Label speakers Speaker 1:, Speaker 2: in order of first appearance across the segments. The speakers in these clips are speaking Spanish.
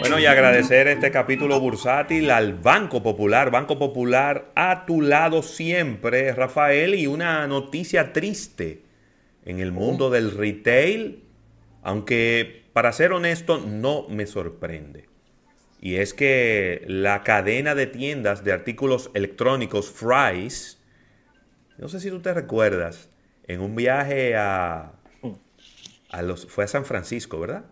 Speaker 1: Bueno, y agradecer este capítulo bursátil al Banco Popular, Banco Popular a tu lado siempre, Rafael, y una noticia triste en el mundo del retail, aunque para ser honesto no me sorprende. Y es que la cadena de tiendas de artículos electrónicos Fry's, no sé si tú te recuerdas, en un viaje a, a los, fue a San Francisco, ¿verdad?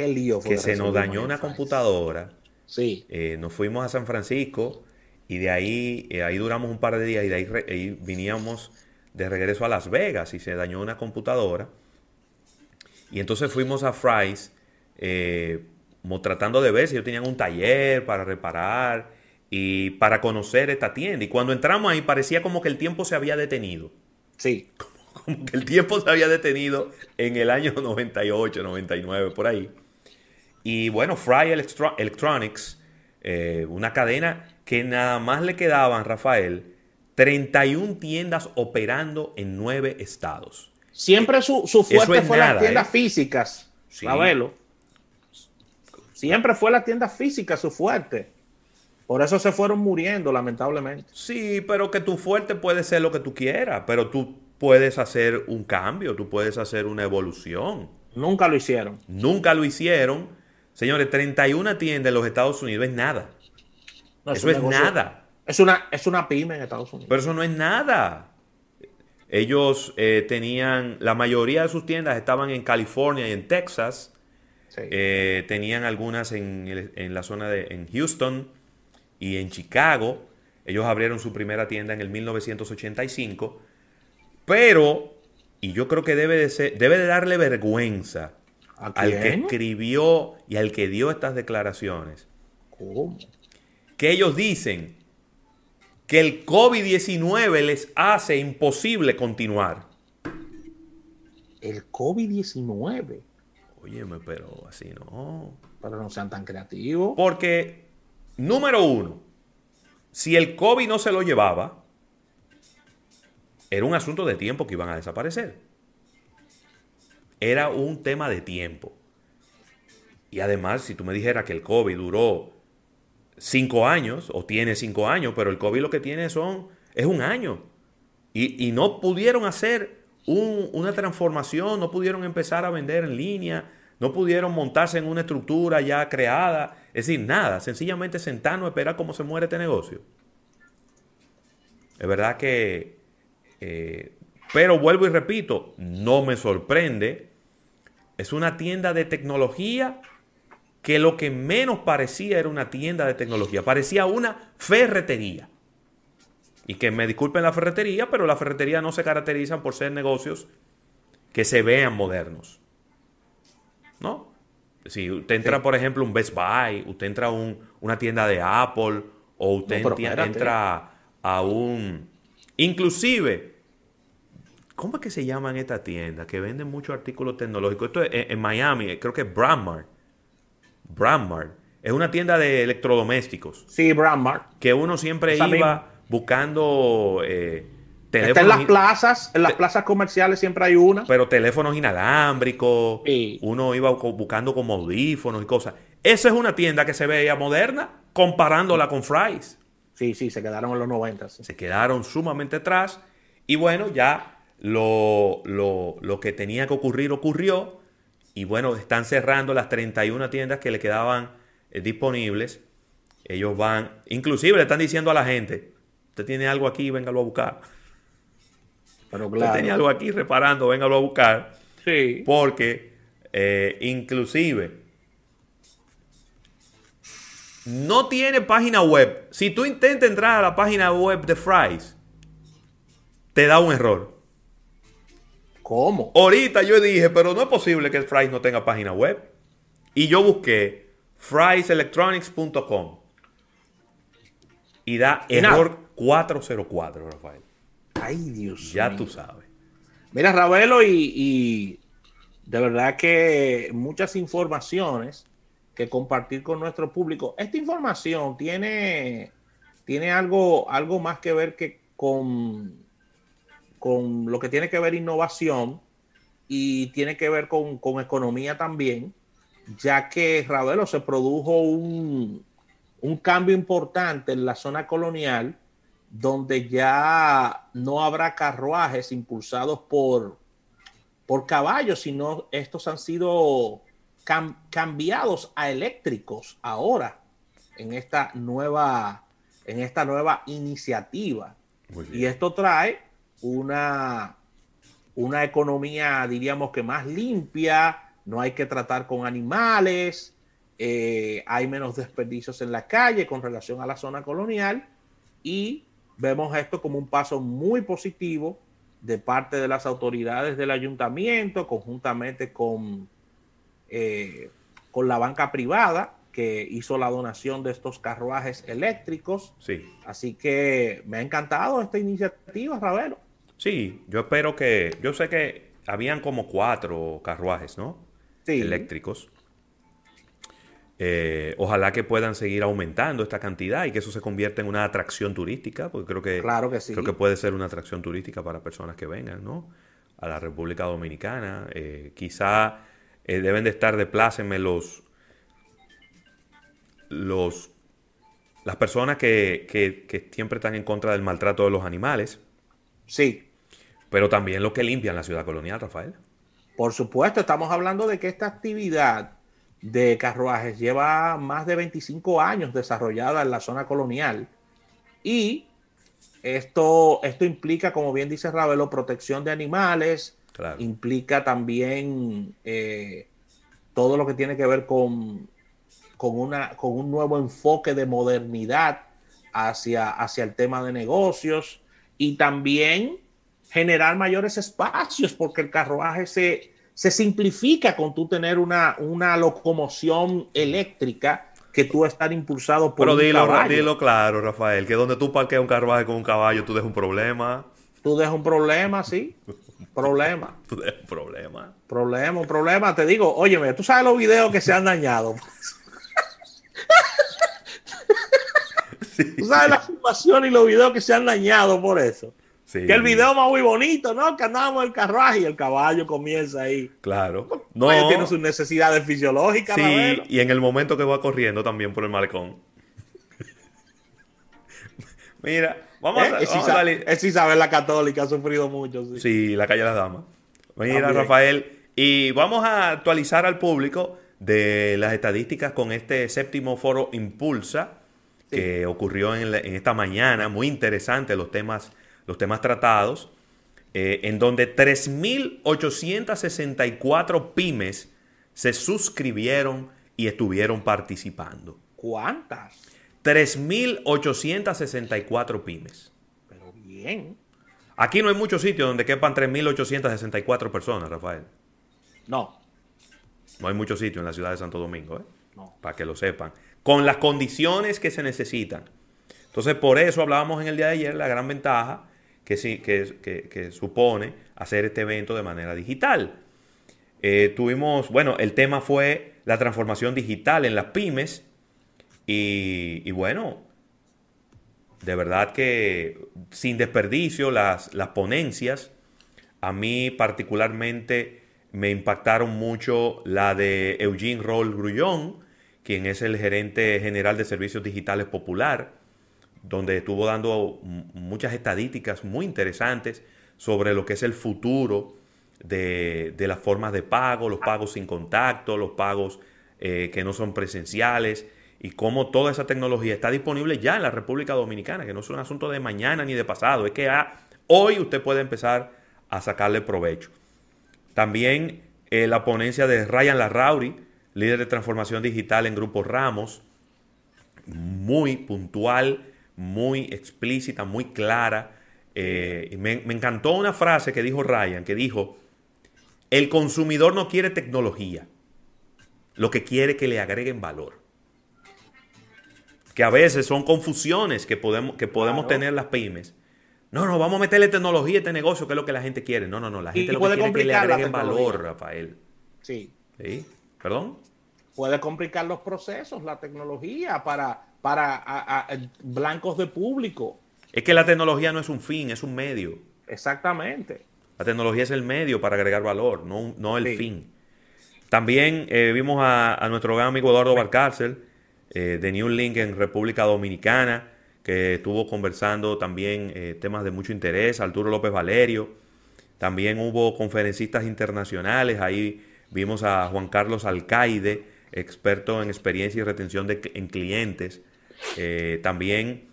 Speaker 2: Qué lío
Speaker 1: fue. Que se nos dañó una computadora.
Speaker 2: Sí.
Speaker 1: Eh, nos fuimos a San Francisco y de ahí, eh, ahí duramos un par de días y de ahí, ahí, viníamos de regreso a Las Vegas y se dañó una computadora. Y entonces fuimos a Fry's eh, tratando de ver si ellos tenían un taller para reparar y para conocer esta tienda. Y cuando entramos ahí parecía como que el tiempo se había detenido.
Speaker 2: Sí.
Speaker 1: Como, que el tiempo se había detenido en el año 98, 99, por ahí. Y bueno, Fry Electronics, eh, una cadena que nada más le quedaban, Rafael, 31 tiendas operando en 9 estados.
Speaker 2: Siempre su, fuerte fue las tiendas ¿eh? físicas, sí. Siempre fue la tienda física su fuerte. Por eso se fueron muriendo, lamentablemente.
Speaker 1: Sí, pero que tu fuerte puede ser lo que tú quieras, pero tú puedes hacer un cambio, tú puedes hacer una evolución.
Speaker 2: Nunca lo hicieron.
Speaker 1: Nunca lo hicieron. Señores, 31 tiendas en los Estados Unidos es nada. eso es, nada.
Speaker 2: Es una, es una pyme en Estados Unidos.
Speaker 1: Pero eso no es nada. Ellos eh, tenían, la mayoría de sus tiendas estaban en California y en Texas. Eh, tenían algunas en, la zona de en Houston y en Chicago. Ellos abrieron su primera tienda en el 1985. Pero, y yo creo que debe de, ser, debe de darle vergüenza al que escribió y al que dio estas declaraciones.
Speaker 2: ¿Cómo?
Speaker 1: Que ellos dicen que el COVID-19 les hace imposible continuar.
Speaker 2: El COVID-19.
Speaker 1: Óyeme, pero así no.
Speaker 2: Pero no sean tan creativos.
Speaker 1: Porque, número uno, si el COVID no se lo llevaba, era un asunto de tiempo que iban a desaparecer. Era un tema de tiempo. Y además, si tú me dijeras que el COVID duró cinco años, o tiene cinco años, pero el COVID lo que tiene son, es un año. Y, y no pudieron hacer una transformación, no pudieron empezar a vender en línea, no pudieron montarse en una estructura ya creada, es decir, nada, sencillamente sentarnos a esperar cómo se muere este negocio. Es verdad que, eh, pero vuelvo y repito, no me sorprende, es una tienda de tecnología que lo que menos parecía era una tienda de tecnología, parecía una ferretería. Y que me disculpen la ferretería, pero la ferretería no se caracterizan por ser negocios que se vean modernos. ¿No? Si usted entra, por ejemplo, un Best Buy, usted entra a un, una tienda de Apple, o usted entra a un... Inclusive, ¿cómo es que se llaman estas tiendas que venden muchos artículos tecnológicos? Esto es en, Miami, creo que es Brandmart. Brandmart. Es una tienda de electrodomésticos.
Speaker 2: Sí, Brandmart.
Speaker 1: Que uno siempre iba buscando eh,
Speaker 2: teléfonos. en las plazas, en las plazas comerciales siempre hay una.
Speaker 1: Pero teléfonos inalámbricos. Uno iba buscando como audífonos y cosas. Esa es una tienda que se veía moderna comparándola con Fry's.
Speaker 2: Sí, sí, se quedaron en los 90.
Speaker 1: Se quedaron sumamente atrás. Y bueno, ya lo, lo, que tenía que ocurrir ocurrió. Y bueno, están cerrando las 31 tiendas que le quedaban eh, disponibles. Ellos van, inclusive le están diciendo a la gente, Usted tiene algo aquí, véngalo a buscar.
Speaker 2: Pero claro.
Speaker 1: Usted tenía algo aquí reparando, véngalo a buscar.
Speaker 2: Sí.
Speaker 1: Porque eh, inclusive no tiene página web. Si tú intentas entrar a la página web de Fry's, te da un error.
Speaker 2: ¿Cómo?
Speaker 1: Ahorita yo dije, pero no es posible que Fry's no tenga página web. Y yo busqué frieselectronics.com y da error 404, Rafael.
Speaker 2: Ay, Dios
Speaker 1: Ya tú sabes.
Speaker 2: Mira, Ravelo, y, de verdad que muchas informaciones que compartir con nuestro público. Esta información tiene, tiene algo, algo más que ver que con, con lo que tiene que ver innovación y tiene que ver con, con economía también. ya que Ravelo se produjo un, un cambio importante en la zona colonial, donde ya no habrá carruajes impulsados por, por caballos, sino estos han sido cambiados a eléctricos ahora en esta nueva, en esta nueva iniciativa. Y esto trae una, una economía, diríamos que más limpia, no hay que tratar con animales, eh, hay menos desperdicios en la calle con relación a la zona colonial y vemos esto como un paso muy positivo de parte de las autoridades del ayuntamiento, conjuntamente con, eh, con la banca privada que hizo la donación de estos carruajes eléctricos.
Speaker 1: Sí.
Speaker 2: Así que me ha encantado esta iniciativa, Ravelo.
Speaker 1: Sí, yo espero que, yo sé que habían como cuatro carruajes, ¿no?
Speaker 2: Sí.
Speaker 1: Eléctricos. Eh, ojalá que puedan seguir aumentando esta cantidad y que eso se convierta en una atracción turística, porque creo que,
Speaker 2: claro que sí.
Speaker 1: creo que puede ser una atracción turística para personas que vengan, ¿no? A la República Dominicana. Eh, quizá eh, deben de estar de pláceme los, los, las personas que, que siempre están en contra del maltrato de los animales.
Speaker 2: Sí.
Speaker 1: Pero también los que limpian la ciudad colonial, Rafael.
Speaker 2: Por supuesto, estamos hablando de que esta actividad de carruajes lleva más de 25 años desarrollada en la zona colonial y esto, esto implica, como bien dice Ravelo, protección de animales, implica también eh, todo lo que tiene que ver con, con, una, con un nuevo enfoque de modernidad hacia, hacia el tema de negocios y también generar mayores espacios porque el carruaje se, se simplifica con tú tener una, una locomoción eléctrica que tú estar impulsado por
Speaker 1: Pero
Speaker 2: un
Speaker 1: dilo,
Speaker 2: caballo.
Speaker 1: dilo claro, Rafael, que donde tú parqueas un carruaje con un caballo, tú dejas un problema.
Speaker 2: Tú dejas un problema, sí. problema.
Speaker 1: Tú dejas un problema.
Speaker 2: Problema, un problema. Te digo, óyeme, tú sabes los videos que se han dañado. Tú sabes la filmación y los videos que se han dañado por eso.
Speaker 1: Sí.
Speaker 2: Que el video más muy bonito, ¿no? Que andábamos en el carruaje y el caballo comienza ahí.
Speaker 1: Claro.
Speaker 2: No. Ellos tienen sus necesidades fisiológicas.
Speaker 1: Sí,
Speaker 2: Ravelo.
Speaker 1: y en el momento que va corriendo también por el malecón. Mira, vamos
Speaker 2: ¿Eh?
Speaker 1: a, vamos a
Speaker 2: Isa-
Speaker 1: darle-
Speaker 2: es Isabel la Católica, ha sufrido mucho. Sí.
Speaker 1: Sí, la calle de las damas. Mira,
Speaker 2: También.
Speaker 1: Rafael, y vamos a actualizar al público de las estadísticas con este séptimo foro Impulsa que ocurrió en, la- en esta mañana, muy interesante los temas, los temas tratados, eh, en donde 3.864 pymes se suscribieron y estuvieron participando.
Speaker 2: ¿Cuántas?
Speaker 1: 3.864 pymes.
Speaker 2: Pero bien.
Speaker 1: Aquí no hay muchos sitios donde quepan 3.864 personas, Rafael.
Speaker 2: No,
Speaker 1: No hay muchos sitios en la ciudad de Santo Domingo, ¿eh?
Speaker 2: no.
Speaker 1: para que lo sepan. Con las condiciones que se necesitan. Entonces, por eso hablábamos en el día de ayer la gran ventaja que, supone hacer este evento de manera digital. Eh, tuvimos, bueno, el tema fue la transformación digital en las pymes. Y, y bueno, de verdad que sin desperdicio las, las ponencias, a mí particularmente me impactaron mucho la de Eugene Roll Grullón, quien es el gerente general de servicios digitales popular, donde estuvo dando muchas estadísticas muy interesantes sobre lo que es el futuro de, de las formas de pago, los pagos sin contacto, los pagos eh, que no son presenciales y cómo toda esa tecnología está disponible ya en la República Dominicana, que no es un asunto de mañana ni de pasado, es que ah, hoy usted puede empezar a sacarle provecho. También eh, la ponencia de Ryan Larrauri, líder de transformación digital en Grupo Ramos, muy puntual, muy explícita, muy clara. Eh, y me, me encantó una frase que dijo Ryan, que dijo, el consumidor no quiere tecnología, lo que quiere es que le agreguen valor. Que a veces son confusiones que podemos, que podemos
Speaker 2: Claro.
Speaker 1: tener las pymes. No, no, vamos a meterle tecnología a este negocio, que es lo que la gente quiere. No, no, no, la gente lo que quiere es que le agreguen valor. Rafael.
Speaker 2: Sí.
Speaker 1: ¿Sí? ¿Perdón?
Speaker 2: Puede complicar los procesos, la tecnología para, para a- a- blancos de público.
Speaker 1: Es que la tecnología no es un fin, es un medio.
Speaker 2: Exactamente.
Speaker 1: La tecnología es el medio para agregar valor, no, no el
Speaker 2: Sí.
Speaker 1: fin. También eh, vimos a, nuestro gran amigo Eduardo Barcárcel eh, de New Link en República Dominicana, que estuvo conversando también eh, temas de mucho interés, Arturo López Valerio. También hubo conferencistas internacionales, ahí vimos a Juan Carlos Alcaide, experto en experiencia y retención de, en clientes. También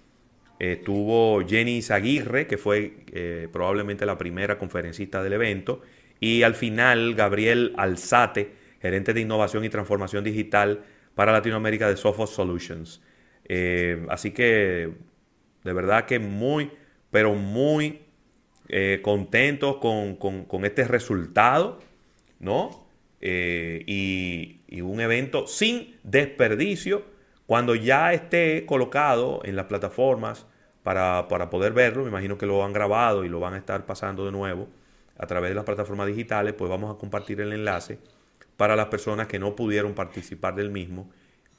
Speaker 1: tuvo Jenny Zaguirre, que fue probablemente la primera conferencista del evento. Y al final, Gabriel Alzate, gerente de innovación y transformación digital para Latinoamérica de Sophos Solutions. Eh, así que de verdad que muy, pero muy eh, contentos con, este resultado, ¿no? Eh, y, un evento sin desperdicio cuando ya esté colocado en las plataformas para, para poder verlo. Me imagino que lo han grabado y lo van a estar pasando de nuevo a través de las plataformas digitales, pues vamos a compartir el enlace para las personas que no pudieron participar del mismo,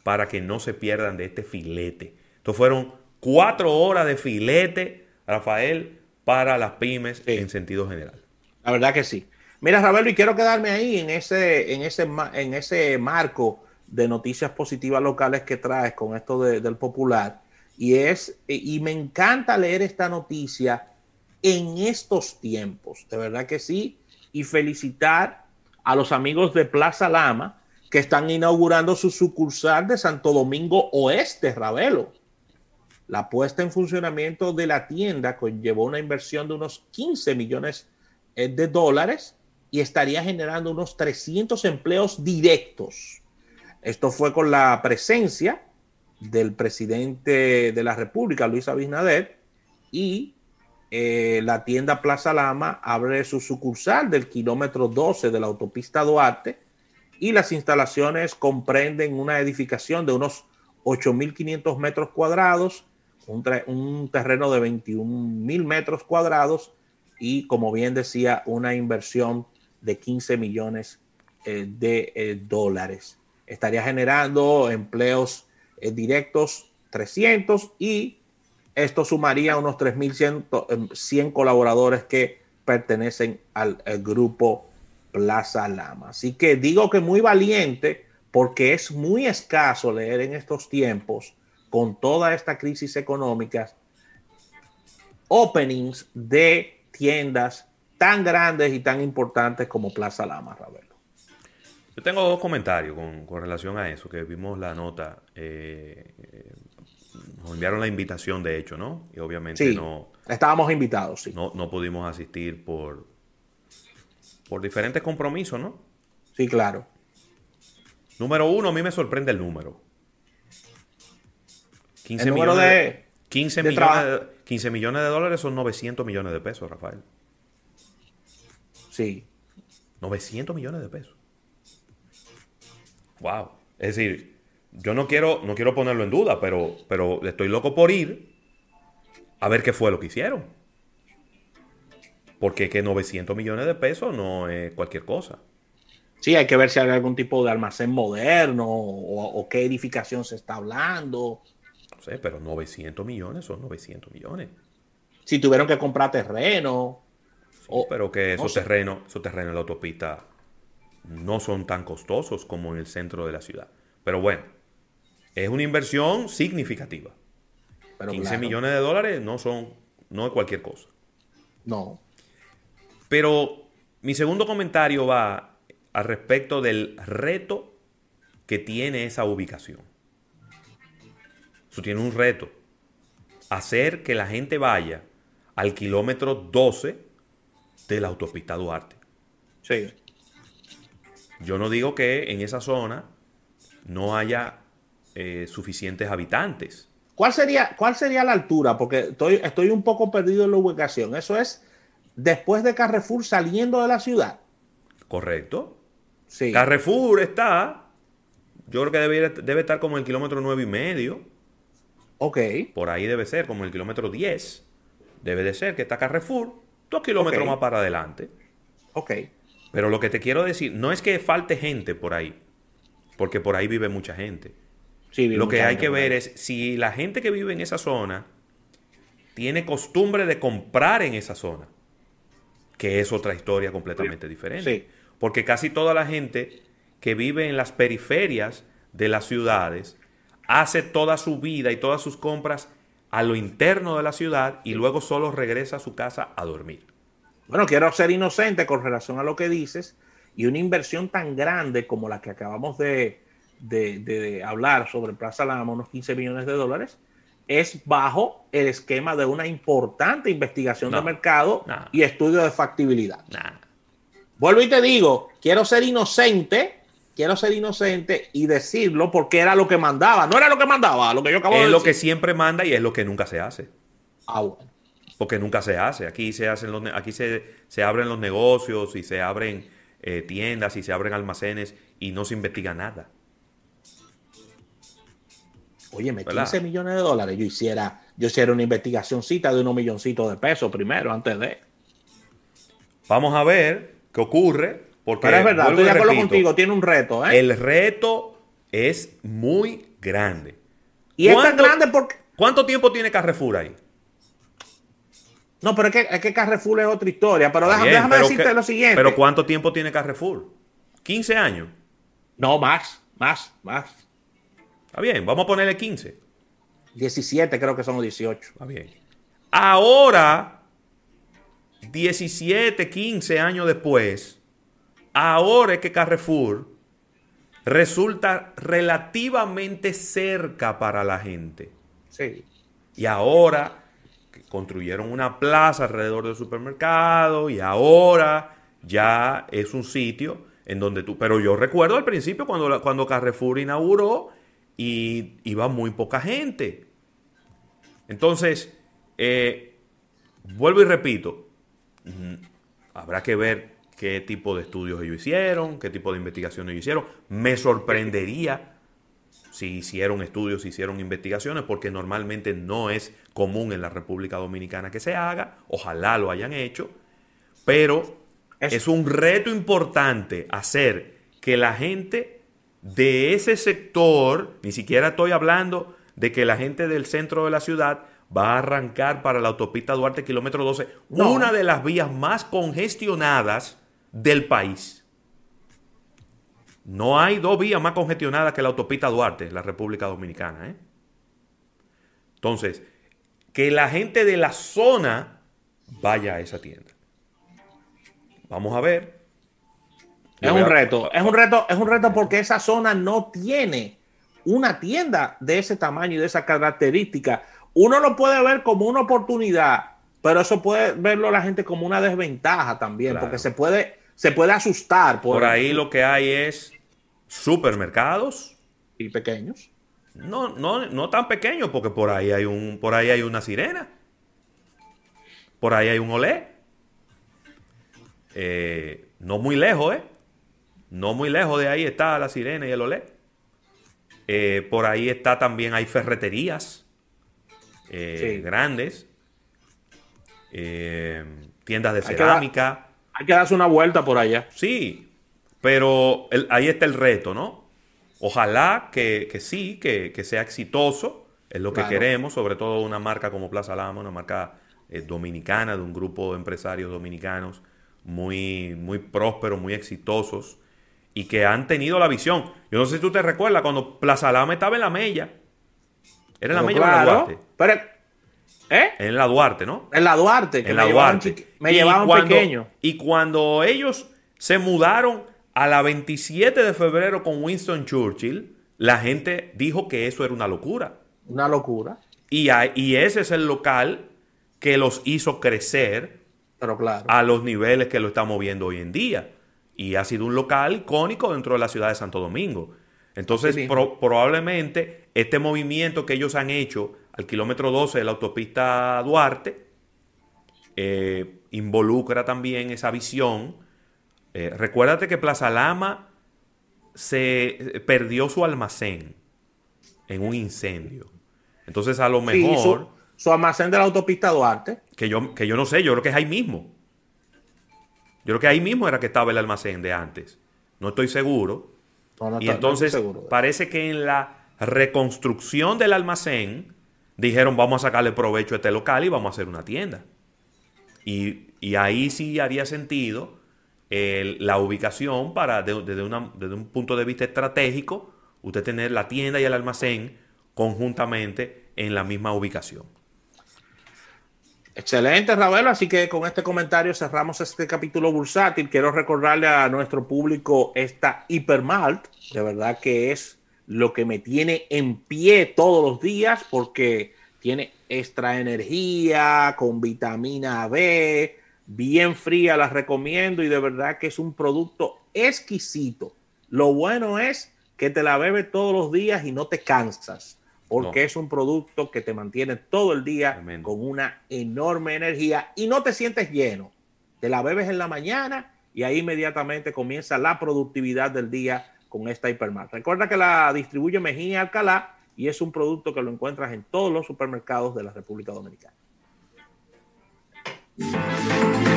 Speaker 1: para que no se pierdan de este filete. Estos fueron cuatro horas de filete, Rafael, para las pymes en sentido general.
Speaker 2: La verdad que sí. Mira, Ravelo, y quiero quedarme ahí en ese, en ese, en ese marco de noticias positivas locales que traes con esto del popular. Y es, y me encanta leer esta noticia en estos tiempos. De verdad que sí. Y felicitar a los amigos de Plaza Lama que están inaugurando su sucursal de Santo Domingo Oeste, Ravelo. La puesta en funcionamiento de la tienda conllevó una inversión de unos 15 millones eh, de dólares y estaría generando unos 300 empleos directos. Esto fue con la presencia del presidente de la República, Luis Abinader, y eh, la tienda Plaza Lama abre su sucursal del kilómetro 12 de la autopista Duarte y las instalaciones comprenden una edificación de unos 8.500 metros cuadrados, un, terreno de 21.000 metros cuadrados y, como bien decía, una inversión de 15 millones eh, de eh, dólares. Estaría generando empleos directos 300 y esto sumaría unos 3.100 em, colaboradores que pertenecen al, grupo Plaza Lama. Así que digo que muy valiente porque es muy escaso leer en estos tiempos, con toda esta crisis económica, openings de tiendas tan grandes y tan importantes como Plaza Lama, Ravelo.
Speaker 1: Yo tengo dos comentarios con, relación a eso, que vimos la nota eh, nos enviaron la invitación, de hecho, ¿no? Y obviamente no.
Speaker 2: Estábamos invitados, sí.
Speaker 1: No, no pudimos asistir por, por diferentes compromisos, ¿no?
Speaker 2: Sí, claro.
Speaker 1: Número uno, a mí me sorprende el número.
Speaker 2: 15 millones de,
Speaker 1: 15, millones de, 15 millones de dólares son 900 millones de pesos, Rafael.
Speaker 2: Sí.
Speaker 1: 900 millones de pesos. Wow. Es decir, yo no quiero, no quiero ponerlo en duda, pero, pero estoy loco por ir a ver qué fue lo que hicieron. Porque que 900 millones de pesos no es cualquier cosa.
Speaker 2: Sí, hay que ver si hay algún tipo de almacén moderno o, qué edificación se está hablando.
Speaker 1: No sé, pero 900 millones son 900 millones.
Speaker 2: Si tuvieron que comprar terreno.
Speaker 1: pero que esos terrenos, esos terrenos en la autopista no son tan costosos como en el centro de la ciudad. Pero bueno, es una inversión significativa. 15 millones de dólares no son, no es cualquier cosa.
Speaker 2: No.
Speaker 1: Pero mi segundo comentario va al respecto del reto que tiene esa ubicación. Eso tiene un reto. Hacer que la gente vaya al kilómetro 12 de la autopista Duarte.
Speaker 2: Sí.
Speaker 1: Yo no digo que en esa zona no haya eh, suficientes habitantes.
Speaker 2: ¿Cuál sería, ¿Cuál sería la altura? Porque estoy, estoy un poco perdido en la ubicación. Eso es después de Carrefour saliendo de la ciudad.
Speaker 1: Correcto. Sí. Carrefour está, yo creo que debe, debe estar como el kilómetro nueve y medio.
Speaker 2: Ok.
Speaker 1: Por ahí debe ser, como el kilómetro 10. Debe de ser que está Carrefour, dos kilómetros más para adelante.
Speaker 2: Ok.
Speaker 1: Pero lo que te quiero decir, no es que falte gente por ahí, porque por ahí vive mucha gente lo que hay que ver es si la gente que vive en esa zona tiene costumbre de comprar en esa zona, que es otra historia completamente diferente. Porque casi toda la gente que vive en las periferias de las ciudades hace toda su vida y todas sus compras a lo interno de la ciudad y luego solo regresa a su casa a dormir.
Speaker 2: Bueno, quiero ser inocente con relación a lo que dices y una inversión tan grande como la que acabamos de, hablar sobre Plaza Lama, unos 15 millones de dólares, es bajo el esquema de una importante investigación de mercado y estudio de factibilidad. Vuelvo y te digo, quiero ser inocente quiero ser inocente y decirlo porque era lo que mandaba. No era lo que mandaba, lo que yo acabo
Speaker 1: de
Speaker 2: decir.
Speaker 1: Es lo que siempre manda y es lo que nunca se hace.
Speaker 2: Ah, bueno.
Speaker 1: Porque nunca se hace. Aquí se hacen los, aquí se, abren los negocios y se abren eh, tiendas y se abren almacenes y no se investiga nada.
Speaker 2: Oye, me 15 millones de dólares. Yo hiciera, yo hiciera una investigacióncita de unos milloncitos de pesos primero, antes de.
Speaker 1: Vamos a ver qué ocurre porque,
Speaker 2: Pero es verdad, estoy de acuerdo contigo, tiene un reto. ¿eh?
Speaker 1: El reto es muy grande.
Speaker 2: Y es tan grande porque...
Speaker 1: ¿Cuánto tiempo tiene Carrefour ahí?
Speaker 2: No, pero es que, es que Carrefour es otra historia. Pero déjame, decirte lo siguiente.
Speaker 1: Pero ¿cuánto tiempo tiene Carrefour? ¿15 años?
Speaker 2: No, más, más, más.
Speaker 1: Está bien, vamos a ponerle 15.
Speaker 2: 17, creo que son 18.
Speaker 1: Está bien. Ahora, 17, 15 años después, ahora es que Carrefour resulta relativamente cerca para la gente.
Speaker 2: Sí.
Speaker 1: Y ahora construyeron una plaza alrededor del supermercado y ahora ya es un sitio en donde tú... Pero yo recuerdo al principio cuando, cuando Carrefour inauguró y iba muy poca gente. Entonces, eh, vuelvo y repito, mm, habrá que ver qué tipo de estudios ellos hicieron, qué tipo de investigaciones ellos hicieron. Me sorprendería si hicieron estudios, si hicieron investigaciones, porque normalmente no es común en la República Dominicana que se haga. Ojalá lo hayan hecho. Pero es, un reto importante hacer que la gente de ese sector, ni siquiera estoy hablando de que la gente del centro de la ciudad va a arrancar para la autopista Duarte kilómetro 12, una de las vías más congestionadas del país. No hay dos vías más congestionadas que la autopista Duarte, la República Dominicana. ¿eh? Entonces, que la gente de la zona vaya a esa tienda. Vamos a ver.
Speaker 2: Es un reto, es un reto, es un reto porque esa zona no tiene una tienda de ese tamaño y de esa característica. Uno lo puede ver como una oportunidad, pero eso puede verlo la gente como una desventaja también, porque se puede se puede asustar.
Speaker 1: Por, ahí lo que hay es supermercados.
Speaker 2: Y pequeños.
Speaker 1: No, no, no tan pequeños, porque por ahí hay un, por ahí hay una sirena. Por ahí hay un olé. Eh, no muy lejos, ¿eh? No muy lejos de ahí está la sirena y el olé. Eh, por ahí está también, hay ferreterías eh, grandes. tiendas de cerámica.
Speaker 2: Hay que darse una vuelta por allá.
Speaker 1: Sí, pero ahí está el reto, ¿no? Ojalá que, sí, que, sea exitoso, es lo que queremos, sobre todo una marca como Plaza Lama, una marca eh, dominicana, de un grupo de empresarios dominicanos muy, muy prósperos, muy exitosos y que han tenido la visión. Yo no sé si tú te recuerdas cuando Plaza Lama estaba en la Mella. Era en la Mella
Speaker 2: claro, Duarte. Pero
Speaker 1: ¿Eh? En la Duarte, ¿no?
Speaker 2: En la Duarte.
Speaker 1: en la Duarte.
Speaker 2: me llevaban pequeño.
Speaker 1: Y cuando ellos se mudaron a la 27 de febrero con Winston Churchill, la gente dijo que eso era una locura.
Speaker 2: Una locura.
Speaker 1: Y, y ese es el local que los hizo crecer
Speaker 2: Pero claro.
Speaker 1: a los niveles que lo estamos viendo hoy en día. Y ha sido un local icónico dentro de la ciudad de Santo Domingo. Entonces, probablemente este movimiento que ellos han hecho al kilómetro 12 de la autopista Duarte, eh, involucra también esa visión. Eh, recuérdate que Plaza Lama se eh, perdió su almacén en un incendio. Entonces, a lo mejor.
Speaker 2: su, almacén de la autopista Duarte.
Speaker 1: Que yo, que yo no sé, yo creo que es ahí mismo. Yo creo que ahí mismo era que estaba el almacén de antes. No estoy seguro. y entonces, parece que en la reconstrucción del almacén dijeron vamos a sacarle provecho a este local y vamos a hacer una tienda. Y, ahí sí haría sentido la ubicación para, desde, un punto de vista estratégico, usted tener la tienda y el almacén conjuntamente en la misma ubicación.
Speaker 2: Excelente, Ravelo. Así que con este comentario cerramos este capítulo bursátil. Quiero recordarle a nuestro público esta Hipermalt. De verdad que es lo que me tiene en pie todos los días porque tiene extra energía con vitamina B, bien fría, la recomiendo y de verdad que es un producto exquisito. Lo bueno es que te la bebes todos los días y no te cansas porque es un producto que te mantiene todo el día con una enorme energía y no te sientes lleno. Te la bebes en la mañana y ahí inmediatamente comienza la productividad del día con esta Hipermar. Recuerda que la distribuye Mejía Alcalá y es un producto que lo encuentras en todos los supermercados de la República Dominicana. Thank you.